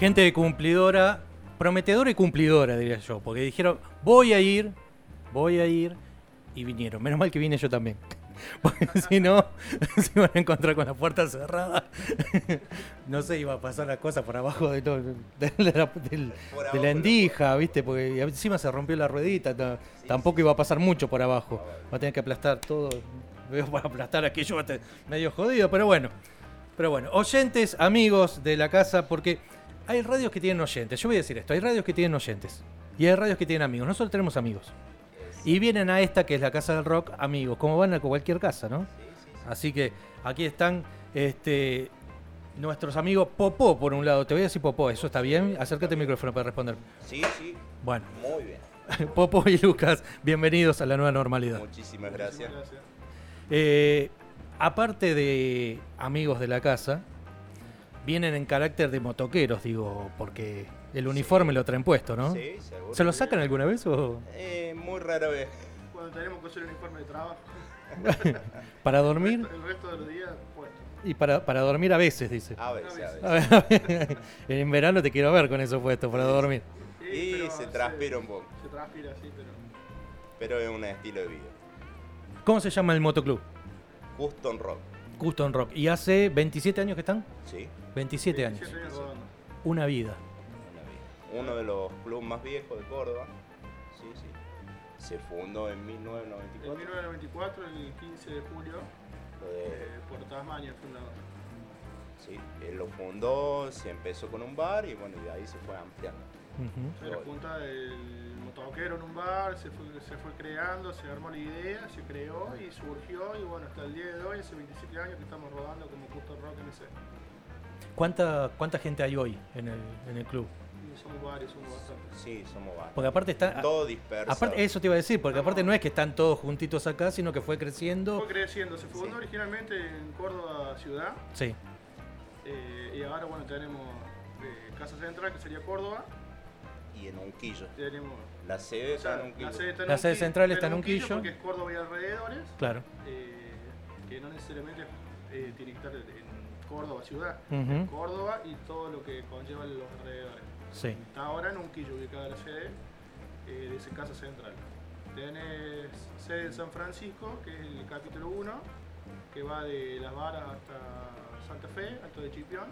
Gente cumplidora, prometedora y cumplidora, diría yo, porque dijeron, voy a ir, voy a ir, y vinieron. Menos mal que vine yo también. Porque si no, se iban a encontrar con la puerta cerrada. no sé, iba a pasar la cosa por abajo de, todo, de, la, de abajo endija, ¿viste? Porque encima se rompió la ruedita. ta- tampoco iba a pasar mucho por abajo. Va a tener que aplastar todo. Veo para aplastar aquello va a estar medio jodido, pero bueno. Pero bueno, oyentes, amigos de la casa, porque hay radios que tienen oyentes. Yo voy a decir esto: hay radios que tienen oyentes. Y hay radios que tienen amigos. Nosotros tenemos amigos. Y vienen a esta que es la casa del rock, amigos, como van a cualquier casa, ¿no? Así que aquí están este, nuestros amigos Popó, por un lado. Te voy a decir Popó, ¿eso está bien? Acércate al micrófono para responder. Sí, sí, Bueno, muy bien. Popó y Lucas, bienvenidos a la nueva normalidad. Muchísimas gracias. Eh, aparte de amigos de la casa, vienen en carácter de motoqueros, digo, porque el uniforme lo traen puesto, ¿no? Sí, seguro. ¿Se lo sacan alguna vez o Eh, muy rara vez. Cuando tenemos que hacer el uniforme de trabajo. para dormir? El resto de los días, puesto. Y para, para dormir a veces, dice. A veces, a A veces. en verano te quiero ver con eso puesto para dormir. Sí, Y se transpira un poco. Se transpira, sí, pero. Pero es un estilo de vida. ¿Cómo se llama el motoclub? Custom Rock. Custom Rock. ¿Y hace 27 años que están? Sí, 27 años. 17 años rodando. Una vida. una vida. Uno de los clubes más viejos de Córdoba. Sí, sí. Se fundó en En 1994. 1994, el 15 de julio, Lo de- eh, por Tasmania, el fundador. sí, él lo fundó, se empezó con un bar y bueno, y de ahí se fue ampliando. Ujú. Era punta del motoquero en un bar, se fue, se fue creando, se armó la idea, se creó y surgió. Y bueno, hasta el día de hoy, hace 27 años que estamos rodando como Custom Rock MC. ¿Cuánta, ¿Cuánta gente hay hoy en el, en el club? Somos varios, somos bastantes. Sí, somos varios. Porque aparte está... Todo disperso. Aparte, eso te iba a decir, porque aparte no es que están todos juntitos acá, sino que fue creciendo. Fue creciendo, se fundó Sí. originalmente en Córdoba ciudad Sí, eh, y ahora bueno tenemos eh, Casa Central que sería Córdoba, Y en Unquillo. tenemos La sede o sea, está en Unquillo. la sede, está en La sede Unquillo- central está en Unquillo. porque es Córdoba y alrededores, claro. eh, que no necesariamente eh, tiene que estar en Córdoba ciudad. Córdoba y todo lo que conlleva los alrededores. Sí. Está ahora en Unquillo ubicada la sede eh, de esa Casa Central. Tenés sede en San Francisco, que es el capítulo 1, que va de Las Varas hasta Santa Fe, Alto de Chipión.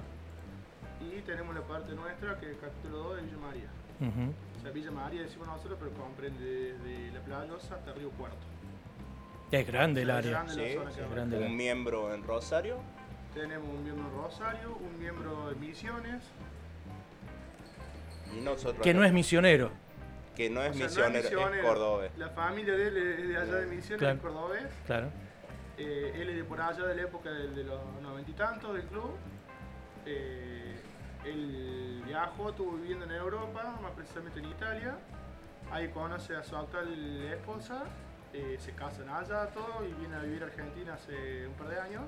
Y tenemos la parte nuestra, que es el capítulo 2 de Villa María. Ujú. O sea, Villa María decimos nosotros, pero comprende desde La Playosa hasta Río Cuarto. Es grande el Es área. grande la Sí, zona sí. abarca. grande. Un miembro en Rosario. Tenemos un miembro en Rosario, un miembro en Misiones. Y nosotros. Que no acá. es misionero. Que no es O sea, no misionero, es misionero. cordobés. La familia de él es de allá de Misiones, Claro. es cordobés. Claro. Eh, él es de por allá de la época de, de los noventa y tantos del club. Eh, él viajó, estuvo viviendo en Europa, más precisamente en Italia. Ahí conoce a su actual esposa, eh, se casan allá todo y viene a vivir a Argentina hace un par de años.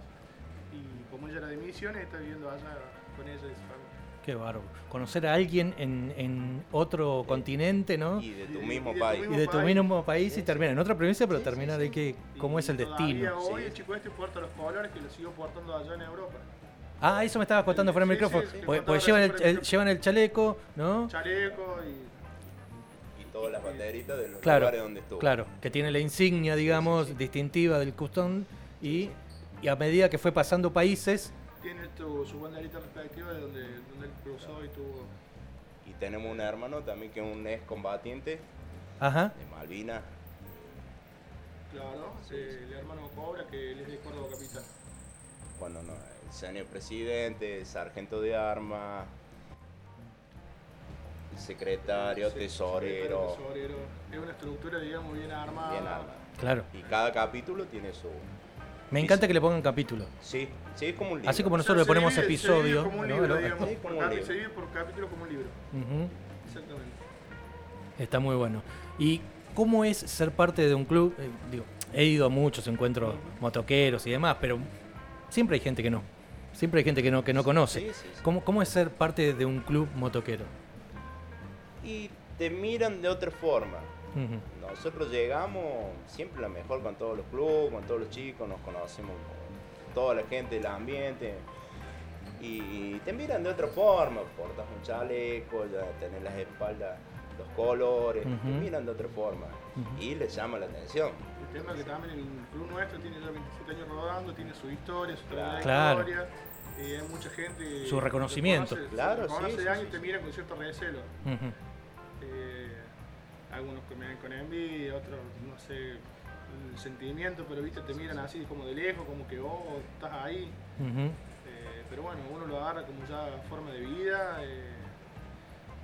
Y como ella era de Misiones, está viviendo allá con ella y su familia. Qué bárbaro. Conocer a alguien en, en otro continente, ¿no? Y de tu mismo y de tu país. Y mismo de tu mismo país y termina en otra provincia, pero termina de que cómo Y es el destino. hoy Sí. el chico este porta los colores que lo siguió portando allá en Europa. Ah, eso me estabas contando fuera del Sí, micrófono. sí, contaba porque llevan, el, el- llevan el chaleco, ¿no? Chaleco y Y todas las banderitas de los Claro, lugares donde estuvo. Claro, que tiene la insignia, digamos, distintiva del custón y, y a medida que fue pasando países, tiene tu, su banderita respectiva de donde, donde él cruzó y tuvo. Y tenemos un hermano también que es un ex combatiente ajá, de Malvinas. Claro, eh, el hermano Cobra, que él es de Córdoba Capital. Bueno, no, el señor presidente, sargento de armas, secretario, Sí, tesorero, tesorero. Es una estructura, digamos, bien armada. bien armado. claro. Y cada capítulo tiene su... Me encanta que le pongan capítulo. Sí, sí, es como un libro. Así como O sea, nosotros le ponemos episodio. como un ¿no? libro, digamos, Sí, por como un libro. se divide por capítulo como un libro. Ujú, Exactamente. Está muy bueno. ¿Y cómo es ser parte de un club? Eh, digo, he ido a muchos encuentros motoqueros y demás, pero siempre hay gente que no. Siempre hay gente que no, que no conoce. Sí, sí, sí. ¿Cómo, ¿Cómo es ser parte de un club motoquero? Y te miran de otra forma. Nosotros llegamos siempre la mejor con todos los clubes, con todos los chicos, nos conocemos con toda la gente del ambiente. Y te miran de otra forma, portas un chaleco, ya tenés las espaldas, los colores, te miran de otra forma y les llama la atención. El tema es que también el club nuestro tiene ya 27 años rodando, tiene su historia, su Claro. trayectoria. Eh, hay mucha gente. Su reconocimiento. conoce- Claro, sí, sí, años sí, y te miran con cierto recelo. Ujú. Eh, algunos que me ven con envidia, otros, no sé, el sentimiento, pero viste, te miran así como de lejos, como que vos estás ahí. Eh, pero bueno, uno lo agarra como ya forma de vida. eh,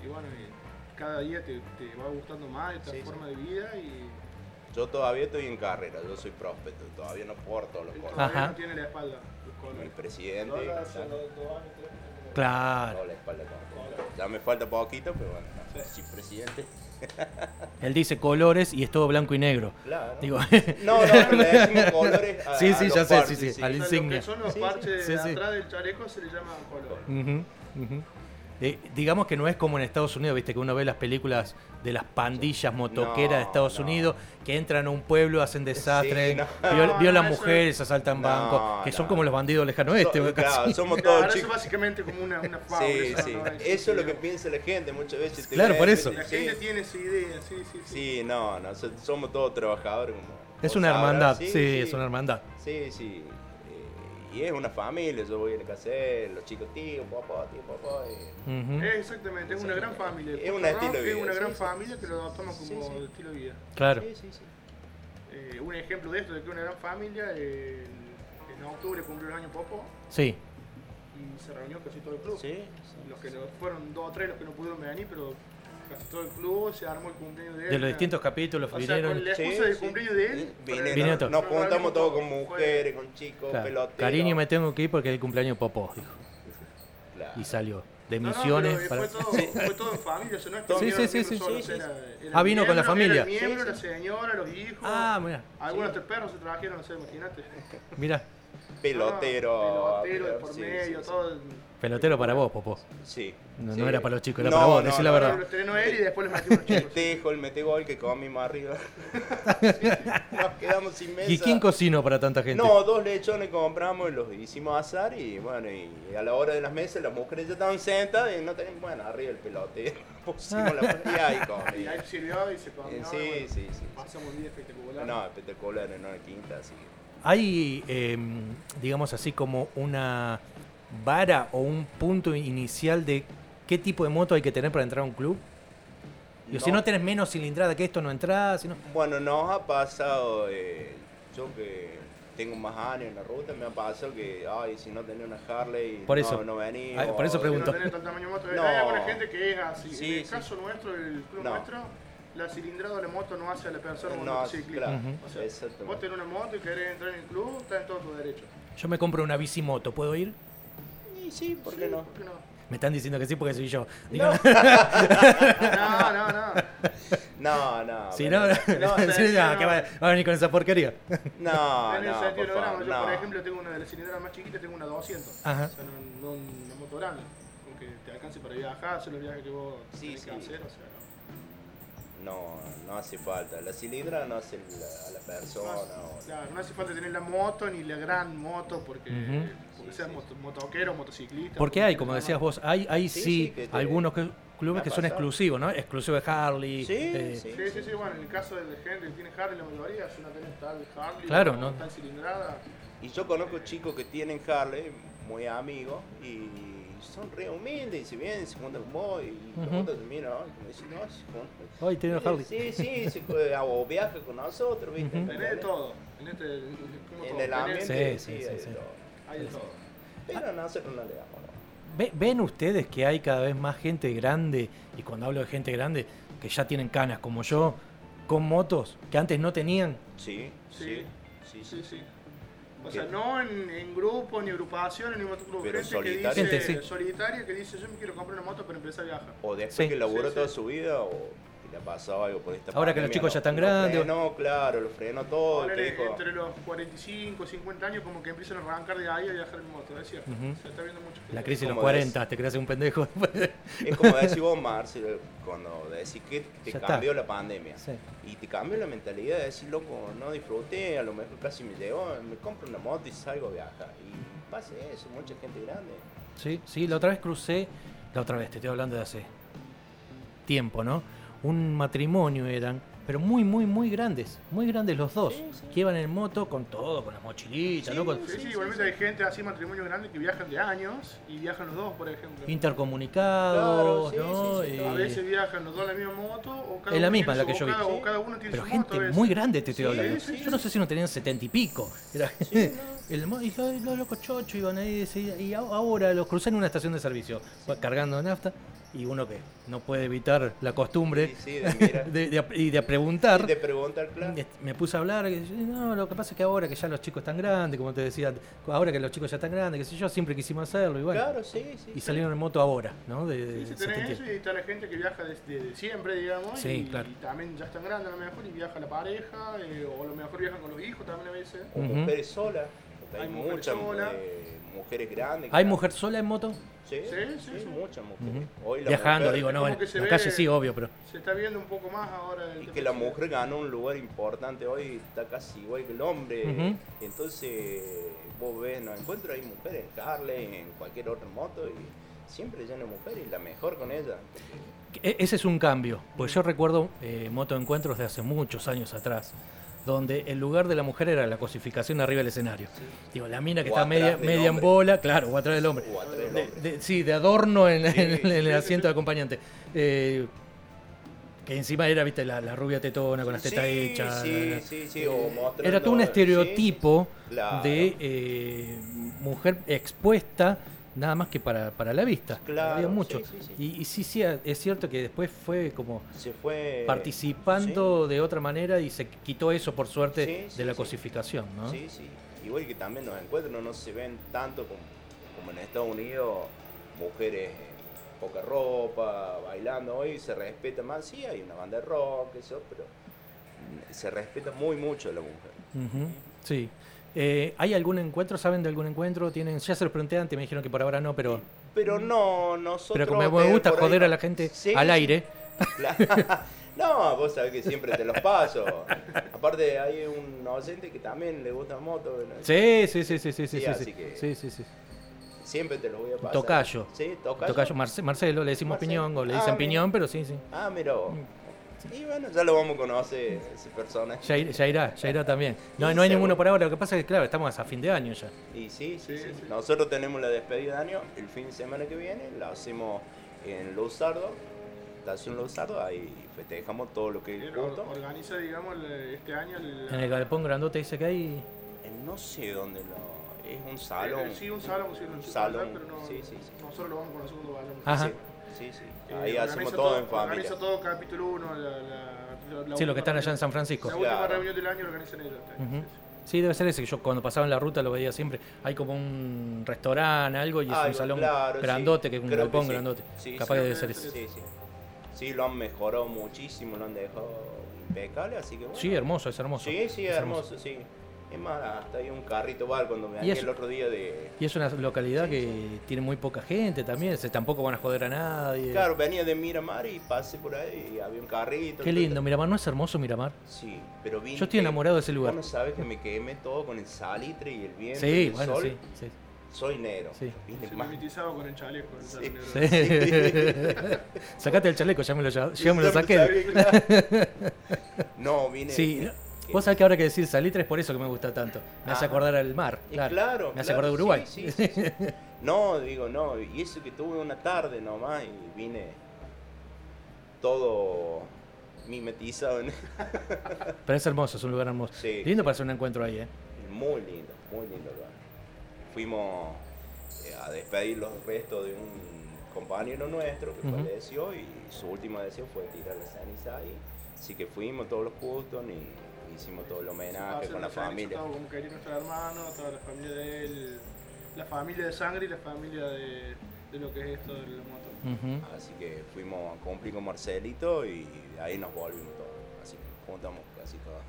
y bueno, y cada día te, te va gustando más esta Sí, sí. forma de vida y Yo todavía estoy en carrera, yo soy prospecto, todavía no porto los colores. todavía Ajá. no tiene la espalda. el colores. presidente, No, no, años, tres años. Claro. toda la espalda. Ya me falta poquito, pero bueno, no sé, si presidente. Él dice colores y es todo blanco y negro. Claro. Digo, No, no, pero le decimos colores a, Sí, a sí, los ya sé, parches, sí, sí, al sea, lo insignia. que son los Sí, sí. parches Sí, de sí. atrás del chaleco se le llama color. Ujú, ujú. Eh, digamos que no es como en Estados Unidos, viste que uno ve las películas de las pandillas motoqueras de No, Estados no. Unidos que entran a un pueblo, hacen desastre, Sí, no. viol- No, violan no, eso- mujeres, asaltan No, bancos, que son como los bandidos lejano oeste. So- casi. claro, somos Claro, todos eso es chicos. básicamente como una, una fábula. Sí, eso sí. no es- Eso es lo que piensa la gente muchas veces. te Claro, por eso. La sí. gente tiene esa idea, sí, sí, sí. Sí, no, no, so- somos todos trabajadores. Como Es una sabrás. hermandad, sí, es una hermandad. Sí, sí. Y es una familia, yo voy a la casa los chicos, tío, papá, tío, papá. y-. Eh, Exactamente, es una gran familia. Es un estilo de vida, Es una gran sí, familia sí, que lo toman como sí, estilo de vida. Claro. Sí, sí, sí. Eh, un ejemplo de esto, de que una gran familia, eh, en octubre cumplió el año Popo Sí. y se reunió casi todo el club. Sí, sí, Los que sí. no- fueron dos o tres los que no pudieron venir, pero casi todo el club se armó el cumpleaños de él. De los distintos capítulos O sea, vinieron. con la Sí, excusa del sí. cumpleaños de él. Vinieron nos nos juntamos todos con mujeres, con chicos, Claro. peloteros. Cariño, me tengo que ir porque es el cumpleaños Popó, dijo. Claro. Y salió. De No, no, misiones. para- fue, todo, fue todo en familia, o sea, no es que Sí, sí, sí, los sí. solos, Sí, sí, era- sí. era Ah, vino con la familia. Era el miembro, Sí, la señora, los hijos. Ah, mira. Algunos de perros se trajeron, no sé, imagínate. Mira, Pelotero. Pelotero de por sí, medio, sí, sí. todo. Pelotero para vos, Popó. Sí. No, sí. no era para los chicos, era No, para vos, no, decí la no, verdad. no. Lo estrenó él y después le los El chicos. tejo, el metegol que comimos arriba. Nos quedamos sin mesa. ¿Y quién cocinó para tanta gente? No, dos lechones compramos y los hicimos asar y bueno, y a la hora de las mesas las mujeres ya estaban sentadas y no tenían, bueno, arriba el pelote. Pusimos la y ahí Y ahí sirvió y se comió. Sí, y bueno, sí, sí. Pasamos un día espectacular. No, espectacular en una quinta, así que- Hay, eh, digamos así, como una vara o un punto inicial de qué tipo de moto hay que tener para entrar a un club. Digo, Si no tenés menos cilindrada que esto, no entras. Si no... Bueno, nos ha pasado, eh, yo que tengo más años en la ruta, me ha pasado que, ay, si no tenía una Harley, Por no, eso. no venía. Ay, por eso Si pregunto. no tenés tal tamaño moto. No. Hay alguna gente que es así. Sí, en el sí. caso nuestro, el club No. nuestro, la cilindrada de la moto no hace a la persona un No, motociclista. claro, Ujú. O sea, vos tenés una moto y querés entrar en el club, está en todo tu derecho. Yo me compro una bicimoto, ¿puedo ir? Y sí, ¿por qué no? ¿Por qué no? Me están diciendo que sí porque soy yo. Digo, No, no, no. No, no. si no, no, sí, ya, no. que va, va a venir con esa porquería. No, en el no, por favor, Yo, no. por ejemplo, tengo una de las cilindradas más chiquitas, tengo una 200. Ajá. O sea, no, no una moto grande. Con que te alcance para viajar, hacer los viajes que vos Sí, tenés sí. que hacer. O sea, No, no hace falta. La cilindra no hace la- a la persona. no, o- claro, no hace falta tener la moto ni la gran moto porque, Ujú. porque Sí, seas sí, moto- motoquero, motociclista. Porque hay, como decías vos, hay, hay Sí, sí, sí, que te- algunos que- clubes que son exclusivos, ¿no? Exclusivo de Harley. Sí, eh, sí. Sí, sí, sí, bueno, en el caso de gente que tiene Harley, la mayoría, si no tenés tal Harley, Claro, o ¿no? tal cilindrada, Y yo conozco chicos que tienen Harley, muy amigos, y son re humildes, y se vienen, se juntan con vos, y los otros te miran, ay, como dicen, no, se juntan. Hoy tiene Harley. Sí, sí, se, puede- o viaja con nosotros, ¿viste? Ujú. tenés de todo. En, este, como En todo, el tenés- ambiente, Sí, sí, sí, sí, hay de sí. todo. Hay de todo. Pero nosotros no le damos. ¿no? Ve- ¿Ven ustedes que hay cada vez más gente grande, y cuando hablo de gente grande, que ya tienen canas como yo, con motos que antes no tenían? Sí, Sí. sí, sí, Sí, sí. sí. O sea, no en, en grupos, ni agrupaciones, ni motoclub. Pero solitaria. que dice, Gente, sí. solitaria que dice, yo me quiero comprar una moto para empezar a viajar. O después Sí. que laburó Sí, toda sí. su vida, o le ha pasado algo por esta Ahora que los chicos ya están grandes. Frenó, claro, lo frenó todo. te Ponele, dijo, entre los 45, 50 años, como que empiezan a arrancar de ahí a viajar en moto, es cierto. Se está viendo mucho. La crisis de los Como 40, te creas un pendejo. Es como decís vos, Marcelo, cuando decís que te Ya está. cambió la pandemia. Sí. Y te cambió la mentalidad de decir, loco, no disfruté, a lo mejor casi me llevo, me compro una moto y salgo a viajar. Y pasa eso, mucha gente grande. Sí, sí, la otra vez crucé, la otra vez, te estoy hablando de hace tiempo, ¿no? Un matrimonio eran, pero muy, muy, muy grandes, muy grandes los dos, Sí, sí. que iban en moto con todo, con las mochilitas, Sí, ¿no? Con- Sí, sí, Sí, igualmente sí, hay gente así, matrimonio grande, que viajan de años y viajan los dos, por ejemplo. intercomunicados, Claro, sí, ¿no? sí, sí. Y- A veces viajan los dos en la misma moto o cada Es la uno misma tiene la su- que yo vi. cada, o Sí. cada uno tiene Pero su gente moto muy grande te estoy Sí, hablando. sí, Yo no sé si no tenían setenta y pico. Era- el y los, los locos chochos iban ahí. decía- Y ahora los crucé en una estación de servicio, va cargando nafta. Y uno que no puede evitar la costumbre Sí, sí, de mirar. de, de- y de preguntar. Y de preguntar, claro. Me puse a hablar, que, no, lo que pasa es que ahora que ya los chicos están grandes, como te decía, ahora que los chicos ya están grandes, que sé yo, siempre quisimos hacerlo y bueno. Claro, sí, sí. Y salieron en moto ahora, ¿no? De, Sí, de sí, tenés 70. eso y está la gente que viaja desde de siempre, digamos, Sí, y, claro. y también ya están grandes a lo mejor y viaja la pareja, eh, o a lo mejor viajan con los hijos también a veces. O Ujú. mujeres solas. Porque Hay, Hay mujeres muchas solas. eh, mujeres grandes. ¿Hay mujer sola en moto? Sí, Sí, sí, sí, muchas mujeres. Hoy la Viajando, mujer- digo, no, en la ve- calle sí, obvio, pero. Se está viendo un poco más ahora. el Y que la mujer ganó un lugar importante hoy, está casi igual que el hombre. Entonces, vos ves, no encuentro hay mujeres en Harley, en cualquier otra moto, y siempre llena de mujeres, y la mejor con ella. E- Ese es un cambio, pues yo recuerdo eh, motoencuentros de hace muchos años atrás, donde el lugar de la mujer era la cosificación arriba del escenario. Digo, la mina que O está media, media en bola, claro, o atrás del hombre. O atrás del De- hombre. de- sí, de adorno en, Sí, en- en el asiento de acompañante. Eh, que encima era, viste, la, la rubia tetona con las tetas Sí, hechas. sí, sí, sí, o mostrando- Era todo un estereotipo Claro. de eh, mujer expuesta nada más que para, para la vista. Claro, Había mucho. sí, sí, sí. Y, y sí, sí, es cierto que después fue como Se fue... participando de otra manera y se quitó eso por suerte de la cosificación, ¿no? Sí, sí. Igual que también los encuentros no se ven tanto como, como en Estados Unidos, mujeres en poca ropa, bailando. Hoy se respeta más, sí, hay una banda de rock, eso, pero se respeta muy mucho a la mujer. Sí. Eh, ¿Hay algún encuentro? ¿Saben de algún encuentro? ¿Tienen? Ya se los pregunté antes, me dijeron que por ahora no, pero, Pero no, nosotros... pero como me gusta ahí joder a la gente Sí, al aire. No, vos sabés que siempre te los paso. Aparte hay un docente que también le gusta moto. ¿no? sí, sí, sí, sí, sí, sí, Sí, sí, así sí, que- sí, sí, sí. Siempre te los voy a pasar. Tocayo. Sí, tocayo. Tocayo Marce- Marcelo, le decimos Marcelo. piñón o le Ah, dicen piñón, pero sí, sí. Ah, mira vos. Y bueno, ya lo vamos a conocer, ese personaje. Ya, ir- ya irá, ya irá también. No, no hay seguro. ninguno por ahora, lo que pasa es que, claro, estamos a fin de año ya. Y sí, sí, Sí, sí. sí. Nosotros tenemos la despedida de año el fin de semana que viene, la hacemos en Luzardo, estación Luzardo, ahí festejamos todo lo que es organiza, digamos, el- este año el, En el galpón grandote dice que hay... En no sé dónde lo... es un salón. eh, sí, un salón, sí, un Salón, pero no, sí, sí, sí. nosotros lo vamos con nosotros vayamos. Ajá. Sí, sí, sí. Eh, Ahí hacemos todo, en familia. Organiza todo capítulo 1, la, la, la, la Sí, los que última están allá en reunión. San Francisco. La última Claro. reunión del año organizan ellos. año, Ujú. sí, debe ser ese, que yo cuando pasaba en la ruta lo veía siempre. Hay como un restaurante, algo, y es un salón claro, sí. grandote, que es un Creo que galpón sí. grandote. Sí, Capaz sí, que debe ser sí, ese. Sí, sí. Sí, lo han mejorado muchísimo, lo han dejado impecable, así que bueno. Sí, hermoso, es hermoso. Sí, sí, Es hermoso, sí. Es más, hasta hay un carrito bar cuando me Y eso- el otro día de... Y es una localidad Sí, que tiene muy poca gente también, se, tampoco van a joder a nadie. Claro, venía de Miramar y pasé por ahí y había un carrito. Qué lindo. Miramar, ¿no es hermoso Miramar? Sí, pero vine... Yo estoy enamorado de ese lugar. Vos no sabes que me quemé todo con el salitre y el viento y Sí, el bueno, sol. sí, sí. Soy negro. Sí. Vine Se más- mimetizaba con el chaleco. el Sí. negro. Sí. Sacate el chaleco, ya me lo, ya, ya me lo saqué. No, vine... Sí, vos sabés que ahora que decir salitre es por eso que me gusta tanto. Me hace Ajá. acordar al mar, Y claro. claro, me hace claro, acordar de Uruguay. sí, sí, sí, sí. No, digo, no, y eso que tuve una tarde nomás y vine todo mimetizado en... Pero es hermoso, es un lugar hermoso. Sí, lindo para hacer un encuentro ahí, ¿eh? Muy lindo, muy lindo lugar. Fuimos eh, a despedir los restos de un compañero nuestro que Ujú. falleció y su última deseo fue tirar la ceniza ahí. Así que fuimos todos los justos y hicimos todo el homenaje con la familia. Todo como quería nuestro hermano, toda la familia de él, la familia de sangre y la familia de, de lo que es esto de la moto. Ujú. Así que fuimos a cumplir con Marcelito y de ahí nos volvimos todos. Así que juntamos casi todos.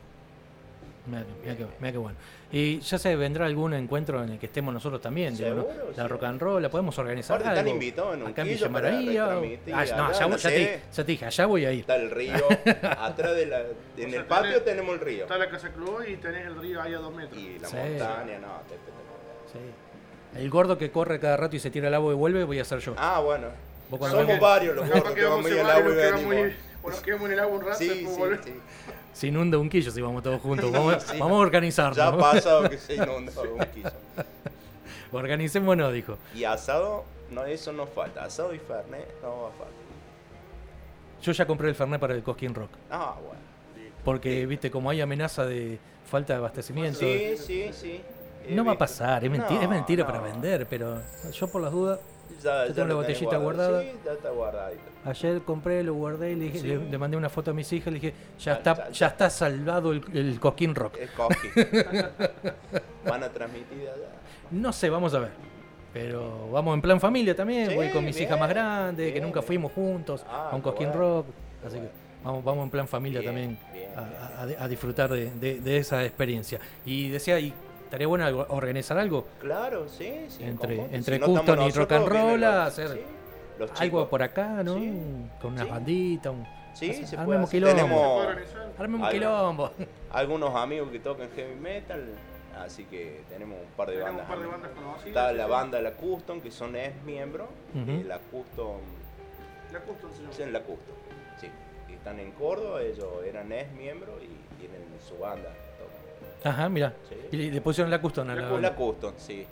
Mira, que- mira que, mira que bueno. Y ya se vendrá algún encuentro en el que estemos nosotros también, digo, ¿no? Seguro, La sí. rock and roll, la podemos organizar. Aparte están invitados en un acá en quillo Villa para María. o- Ah, no, allá, ya, no ya te, ya te dije, allá voy a ir. Está el río, atrás de la... En sea, el patio tenés- tenemos el río. Está la casa club y tenés el río ahí a dos metros. Y la Sí. montaña, no. Sí. El gordo que corre cada rato y se tira al agua y vuelve, voy a ser yo. Ah, bueno. Somos varios los gordos que vamos a muy al agua y venimos. O nos quedamos en el agua un rato Sí, después sí, volvemos. sí. Se inunda un quillo si vamos todos juntos. Vamos, Sí. vamos a organizarnos. Ya ha pasado que se inundó un quillo. Organicémonos, dijo. Y asado, no, eso no falta. Asado y fernet no va a faltar. Yo ya compré el Fernet para el Cosquín Rock. Ah, bueno. Porque, viste, como hay amenaza de falta de abastecimiento. Sí, sí, sí. No va a pasar, es mentira, es mentira no. para vender, pero yo por las dudas, Ya, tengo la botellita guardada. Sí, ya está ayer compré, lo guardé y le, dije- Sí. le, le mandé una foto a mis hijas, le dije, ya Ya, está, ya, está salvado el, el Cosquín Rock. Es coqui. Van a transmitir allá. No sé, vamos a ver. Pero vamos en plan familia también, Sí, voy con mis bien, hijas más grandes, que nunca fuimos juntos Ah, a un bueno, Rock. Así que vamos, vamos en plan familia Bien, también a, a- a disfrutar de, de- de esa experiencia. Y decía, y estaría bueno algo- organizar algo, Claro, sí, sí. Entre- ¿cómo? entre Si no estamos Custom y rock and roll, los- hacer sí, los algo chicos. por acá, ¿no? Sí, Con unas sí. banditas, un, Sí, hace- se puede armemos hacer. quilombo. Un quilombo. algunos amigos que tocan heavy metal, así que tenemos un par de Tenemos bandas. un par de bandas conocidas. Está sí, la banda La Custom, que son ex miembros, Ujú. y la Custom, La Custom se llama. en La Custom, sí. Están en Córdoba, ellos eran ex miembros y tienen su banda. Ajá, mira. Sí. Y le pusieron la custom a La la custom. La Custom, sí.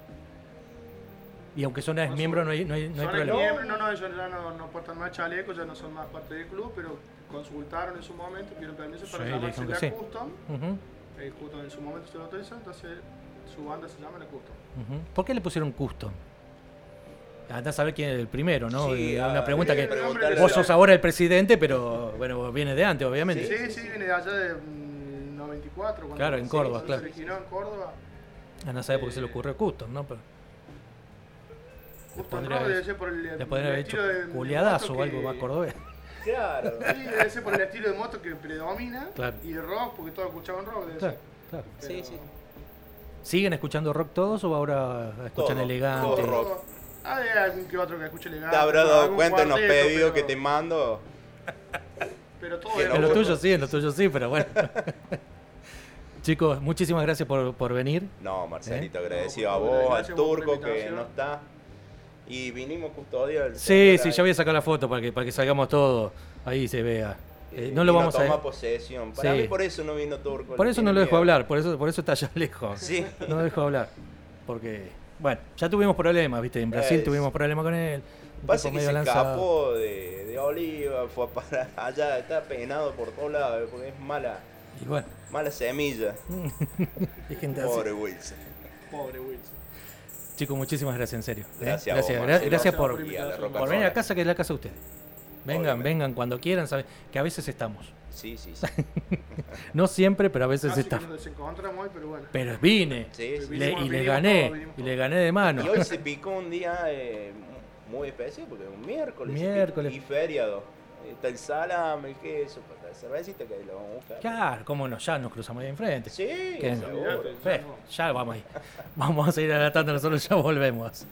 Y aunque son ex miembro, no hay, no hay, no hay problema. miembros, no, no, ellos ya no, no portan más chalecos, ya no son más parte del club, pero consultaron en su momento, pidieron permiso para Sí, llamarse La sí. Custom. Ujú, Eh, justo en su momento se lo autorizan, entonces su banda se llama La Custom. ¿Por qué le pusieron custom? Andá a saber quién es el primero, ¿no? Sí, Y ah, una pregunta sí, que vos sos ahora el presidente, pero bueno, viene de antes, obviamente. Sí, sí, viene de allá de 94. Cuando Claro, en sí, Córdoba, se claro. originó en Córdoba. A saber por qué se le ocurrió custom, ¿no? Pero Custom Rock debe ser por el, le el haber hecho de- de culiadazo moto o algo que- más cordobés. Claro. Sí, debe ser por el estilo de moto que predomina. Claro. Y rock, porque todos escuchaban rock, debe Claro, ser. claro. Sí, Pero- sí. ¿Siguen escuchando rock todos o ahora escuchan Todo, elegante? todo rock. Hay algún que otro que escuche elegante. Te habrás dado cuenta en los pedidos que pero- te mando. Pero todo que es no En lo rock. tuyo sí, en lo tuyo sí, pero bueno. Chicos, muchísimas gracias por, por venir. No, Marcelito, ¿Eh? agradecido No, a vos, al turco que no está. Y vinimos custodia del Sí, sí, ahí. ya voy a sacar la foto para que, para que salgamos todos. Ahí se vea. Eh, Eh, no lo vino vamos a tomar posesión. Para Sí. mí por eso no vino turco. Por eso no lo dejo miedo. hablar, por eso, por eso está allá lejos. Sí. No lo dejo hablar. Porque, bueno, ya tuvimos problemas, viste, en Brasil Es- tuvimos problemas con él. Pasa que se lanzado. escapó de, de Oliva, fue a parar allá, está penado por todos lados, porque es mala, Y bueno, mala semilla. hay gente así. Pobre Wilson. Pobre Wilson. Chicos, muchísimas gracias, en serio. ¿eh? Gracias a gracias, vos, gracias por, Gracias por venir a casa, que es la casa de ustedes. Vengan, Obviamente. vengan cuando quieran, sabe que a veces estamos. Sí, sí, sí. No siempre, pero a veces Casi que estamos. nos desencontramos hoy, pero bueno. Pero vine. Sí, sí. Le- y le gané. Y le gané de mano. Y hoy se picó un día eh, muy especial, porque es un miércoles. Miércoles. Y feriado. Está el salame, el queso, cervecita que lo vamos a buscar. Claro, cómo no, ya nos cruzamos ahí enfrente. Sí, seguro. Ya vamos ahí. Vamos a seguir adelantando, nosotros ya volvemos.